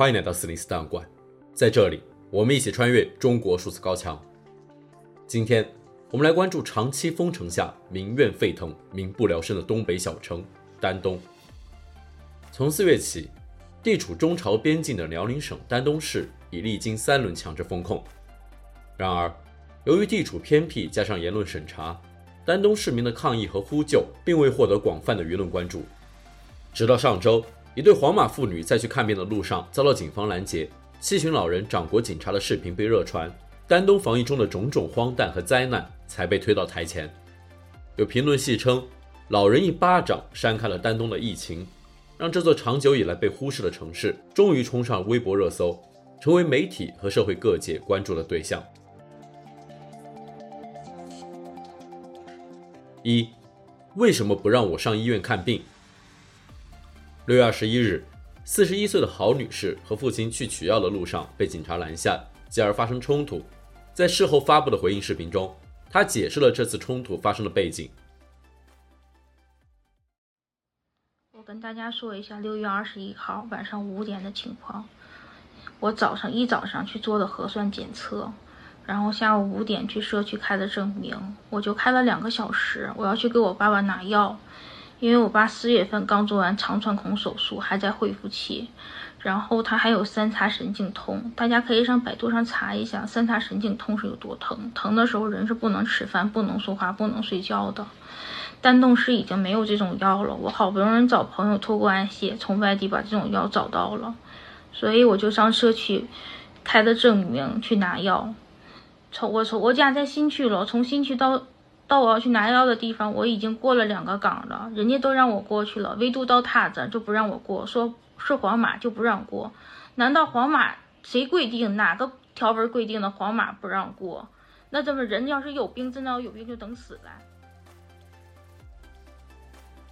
欢迎来到四零四档案馆，在这里，我们一起穿越中国数字高墙。今天，我们来关注长期封城下民怨沸腾、民不聊生的东北小城丹东。从四月起，地处中朝边境的辽宁省丹东市已历经三轮强制封控。然而，由于地处偏僻，加上言论审查，丹东市民的抗议和呼救并未获得广泛的舆论关注。直到上周，一对黄马妇女在去看病的路上遭到警方拦截，七旬老人掌掴警察的视频被热传，丹东防疫中的种种荒诞和灾难才被推到台前。有评论戏称，老人一巴掌扇开了丹东的疫情，让这座长久以来被忽视的城市终于冲上微博热搜，成为媒体和社会各界关注的对象。一，为什么不让我上医院看病？六月二十一日，四十一岁的郝女士和父亲去取药的路上被警察拦下，继而发生冲突。在事后发布的回应视频中，她解释了这次冲突发生的背景。我跟大家说一下六月二十一号晚上五点的情况。我早上一早上去做的核酸检测，然后下午五点去社区开的证明，我就开了两个小时。我要去给我爸爸拿药。因为我爸四月份刚做完肠穿孔手术，还在恢复期，然后他还有三叉神经痛，大家可以上百度上查一下三叉神经痛是有多疼，疼的时候人是不能吃饭、不能说话、不能睡觉的。丹东市已经没有这种药了，我好不容易找朋友托关系从外地把这种药找到了，所以我就上社区开的证明去拿药。从我从我家在新区了，从新区到。到我要去拿药的地方，我已经过了两个岗了，人家都让我过去了，唯独到他这就不让我过，说是黄码就不让过。难道黄码谁规定？哪个条文规定的黄码不让过？那怎么人要是有病，真的要有病就等死了？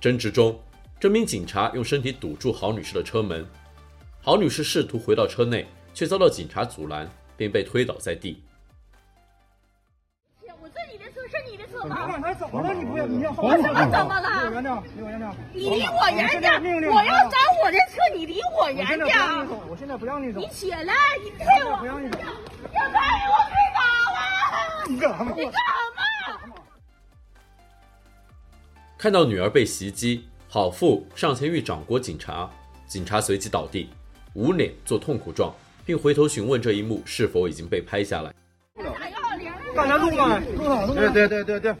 争执中，这名警察用身体堵住郝女士的车门，郝女士试图回到车内，却遭到警察阻拦，并被推倒在地。怎么了？你不要，你要我怎么怎么了？离我远点，离我远点。你离我远点！我要找我的车，你离我远点。我现在不让你走。你起来，你推我。不让你走。要把我推倒了！你干什么？你干什么？看到女儿被袭击，郝父上前欲掌掴警察，警察随即倒地，捂脸做痛苦状，并回头询问这一幕是否已经被拍下来。大家录吧，录好。对对对对对。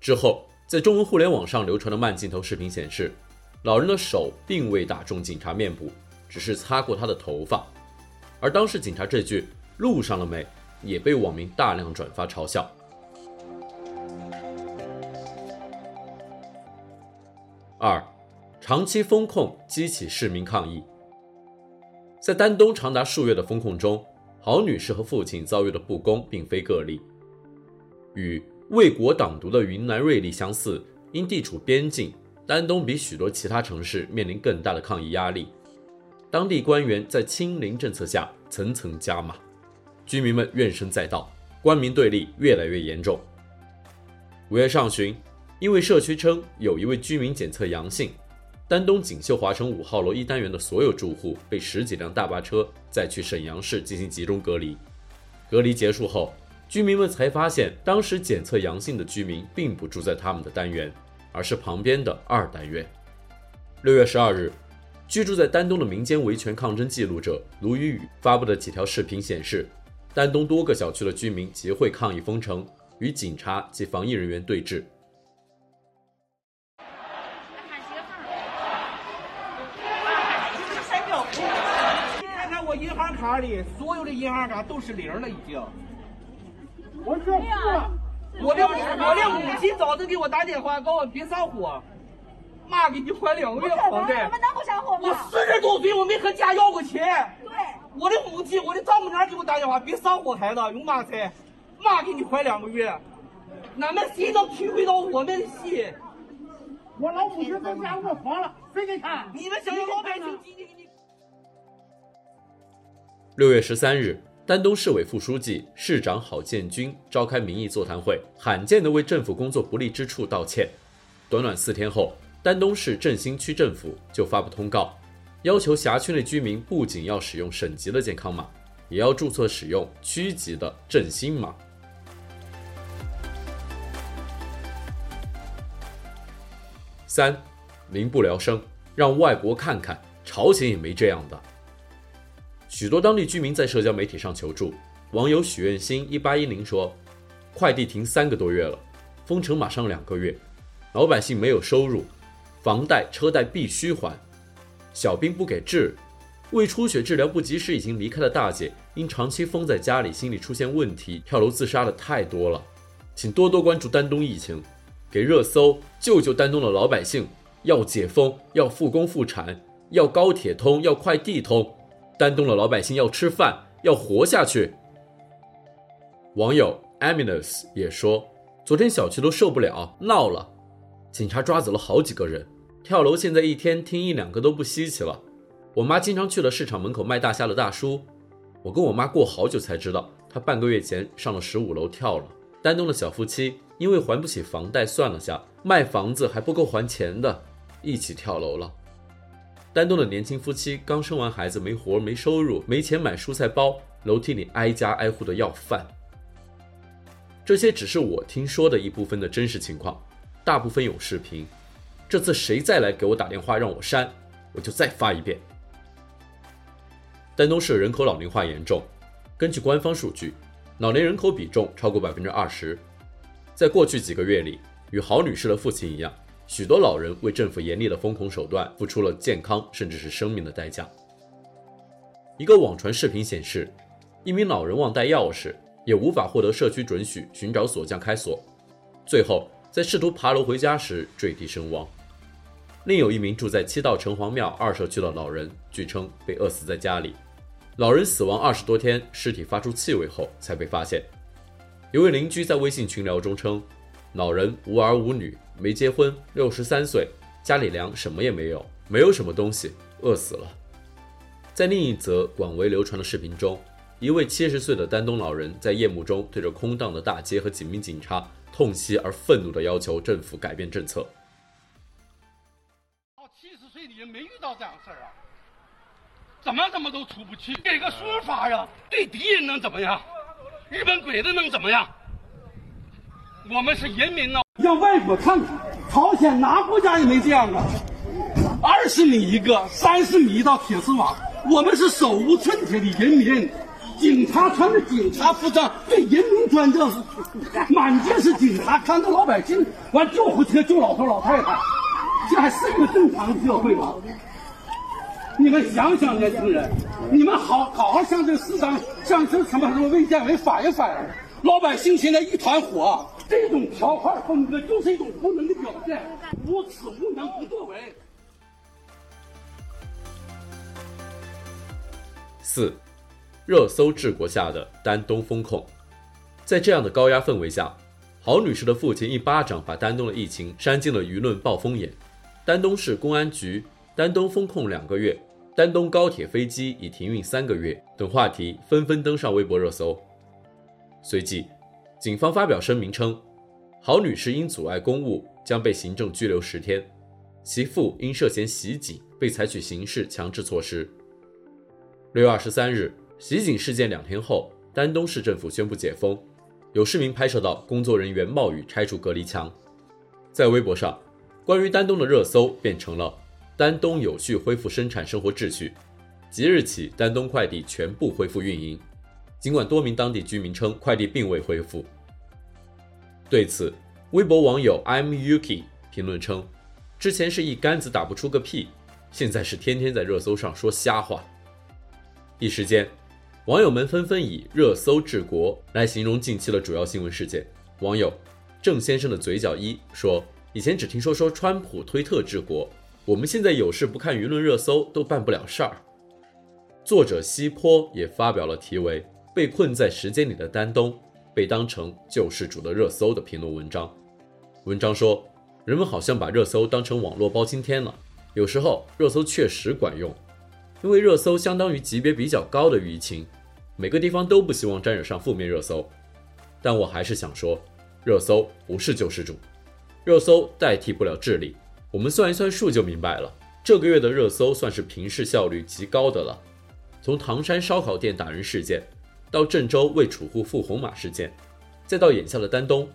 之后，在中文互联网上流传的慢镜头视频显示，老人的手并未打中警察面部，只是擦过他的头发。而当时警察这句“录上了没”也被网民大量转发嘲笑。二，长期封控激起市民抗议。在丹东长达数月的封控中。郝女士和父亲遭遇的不公并非个例，与为国挡毒的云南瑞丽相似，因地处边境，丹东比许多其他城市面临更大的抗议压力。当地官员在清零政策下层层加码，居民们怨声载道，官民对立越来越严重。五月上旬，因为社区称有一位居民检测阳性。丹东锦绣华城五号楼一单元的所有住户被十几辆大巴车载去沈阳市进行集中隔离。隔离结束后，居民们才发现，当时检测阳性的居民并不住在他们的单元，而是旁边的二单元。六月十二日，居住在丹东的民间维权抗争记录者卢宇宇发布的几条视频显示，丹东多个小区的居民集会抗议封城，与警察及防疫人员对峙。卡里所有的银行卡都是零了，已经。我说过，我的我的母亲早晨给我打电话，告我别上火，妈给你还两个月房贷。我们能不上火吗？我四十多岁，我没和家要过钱。对。我的母亲，我的丈母娘给我打电话，别上火孩子，用妈菜，妈给你还两个月。俺们谁能体会到我们的心？我老母亲在家卧床了，谁给看？你们想要老百姓今天给你。六月十三日，丹东市委副书记、市长郝建军召开民意座谈会，罕见地为政府工作不力之处道歉。短短四天后，丹东市振兴区政府就发布通告，要求辖区内居民不仅要使用省级的健康码，也要注册使用区级的振兴码。三，民不聊生，让外国看看，朝鲜也没这样的。许多当地居民在社交媒体上求助，网友许愿星一八一零说：“快递停三个多月了，封城马上两个月，老百姓没有收入，房贷车贷必须还，小病不给治，胃出血治疗不及时已经离开的大姐，因长期封在家里，心理出现问题，跳楼自杀的太多了，请多多关注丹东疫情。”给热搜，救救丹东的老百姓！要解封，要复工复产，要高铁通，要快递通。丹东的老百姓要吃饭，要活下去。网友 Aminus 也说，昨天小区都受不了，闹了，警察抓走了好几个人。跳楼现在一天听一两个都不稀奇了。我妈经常去了市场门口卖大虾的大叔，我跟我妈过好久才知道，他半个月前上了十五楼跳了。丹东的小夫妻。因为还不起房贷，算了下，卖房子还不够还钱的，一起跳楼了。丹东的年轻夫妻刚生完孩子，没活没收入，没钱买蔬菜包，楼梯里挨家挨户的要饭。这些只是我听说的一部分的真实情况，大部分有视频。这次谁再来给我打电话让我删，我就再发一遍。丹东市人口老龄化严重，根据官方数据，老年人口比重超过百分之二十。在过去几个月里，与郝女士的父亲一样，许多老人为政府严厉的封控手段付出了健康甚至是生命的代价。一个网传视频显示，一名老人忘带钥匙，也无法获得社区准许寻找锁匠开锁，最后在试图爬楼回家时坠地身亡。另有一名住在七道城隍庙二社区的老人，据称被饿死在家里，老人死亡二十多天，尸体发出气味后才被发现。有位邻居在微信群聊中称，老人无儿无女，没结婚，六十三岁，家里粮什么也没有，没有什么东西，饿死了。在另一则广为流传的视频中，一位七十岁的丹东老人在夜幕中对着空荡的大街和几名警察痛惜而愤怒地要求政府改变政策。七十岁的人没遇到这样的事儿啊，怎么怎么都出不去，给个说法呀，对敌人能怎么样？日本鬼子能怎么样？我们是人民呢，让外国看看，朝鲜哪国家也没这样啊！二十米一个，三十米一道铁丝网，我们是手无寸铁的人民，警察穿着警察服装对人民专政，满街是警察看着老百姓，完救护车救老头老太太，这还是一个正常的社会吗？你们想想，年轻人，你们好好好向这个市长，向这什么什么卫健委反映反映。老百姓现在一团火，这种条块风格就是一种无能的表现，无耻无能不作为。四，热搜治国下的丹东风控，在这样的高压氛围下，郝女士的父亲一巴掌把丹东的疫情扇进了舆论暴风眼，丹东市公安局。丹东风控两个月，丹东高铁飞机已停运三个月等话题纷纷登上微博热搜。随即，警方发表声明称，郝女士因阻碍公务将被行政拘留十天，其父因涉嫌袭警被采取刑事强制措施。六月二十三日，袭警事件两天后，丹东市政府宣布解封，有市民拍摄到工作人员冒雨拆除隔离墙。在微博上，关于丹东的热搜变成了。丹东有序恢复生产生活秩序，即日起，丹东快递全部恢复运营。尽管多名当地居民称快递并未恢复，对此，微博网友 I'm Yuki 评论称：“之前是一竿子打不出个屁，现在是天天在热搜上说瞎话。”一时间，网友们纷纷以“热搜治国”来形容近期的主要新闻事件。网友郑先生的嘴角一说：“以前只听说说川普推特治国。”我们现在有事不看舆论热搜都办不了事儿。作者西坡也发表了题为《被困在时间里的丹东》，被当成救世主的热搜的评论文章。文章说，人们好像把热搜当成网络包青天了。有时候热搜确实管用，因为热搜相当于级别比较高的舆情，每个地方都不希望沾惹上负面热搜。但我还是想说，热搜不是救世主，热搜代替不了智力。我们算一算数就明白了，这个月的热搜算是平视效率极高的了。从唐山烧烤店打人事件，到郑州为储户付红码事件，再到眼下的丹东，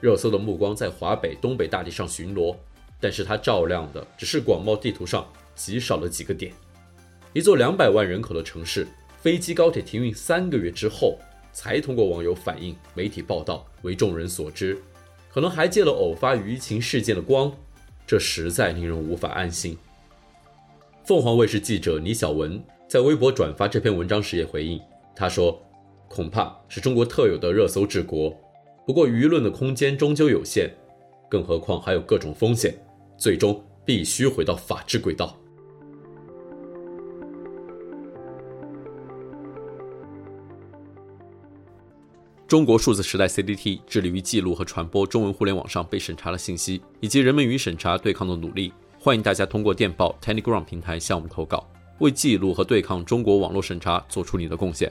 热搜的目光在华北、东北大地上巡逻，但是它照亮的只是广袤地图上极少的几个点。一座两百万人口的城市，飞机高铁停运三个月之后，才通过网友反映、媒体报道为众人所知，可能还借了偶发舆情事件的光，这实在令人无法安心。凤凰卫视记者倪晓文在微博转发这篇文章时也回应，他说。恐怕是中国特有的热搜治国，不过舆论的空间终究有限，更何况还有各种风险，最终必须回到法治轨道。中国数字时代 CDT 致力于记录和传播中文互联网上被审查的信息，以及人们与审查对抗的努力。欢迎大家通过电报 Telegram 平台向我们投稿，为记录和对抗中国网络审查做出你的贡献。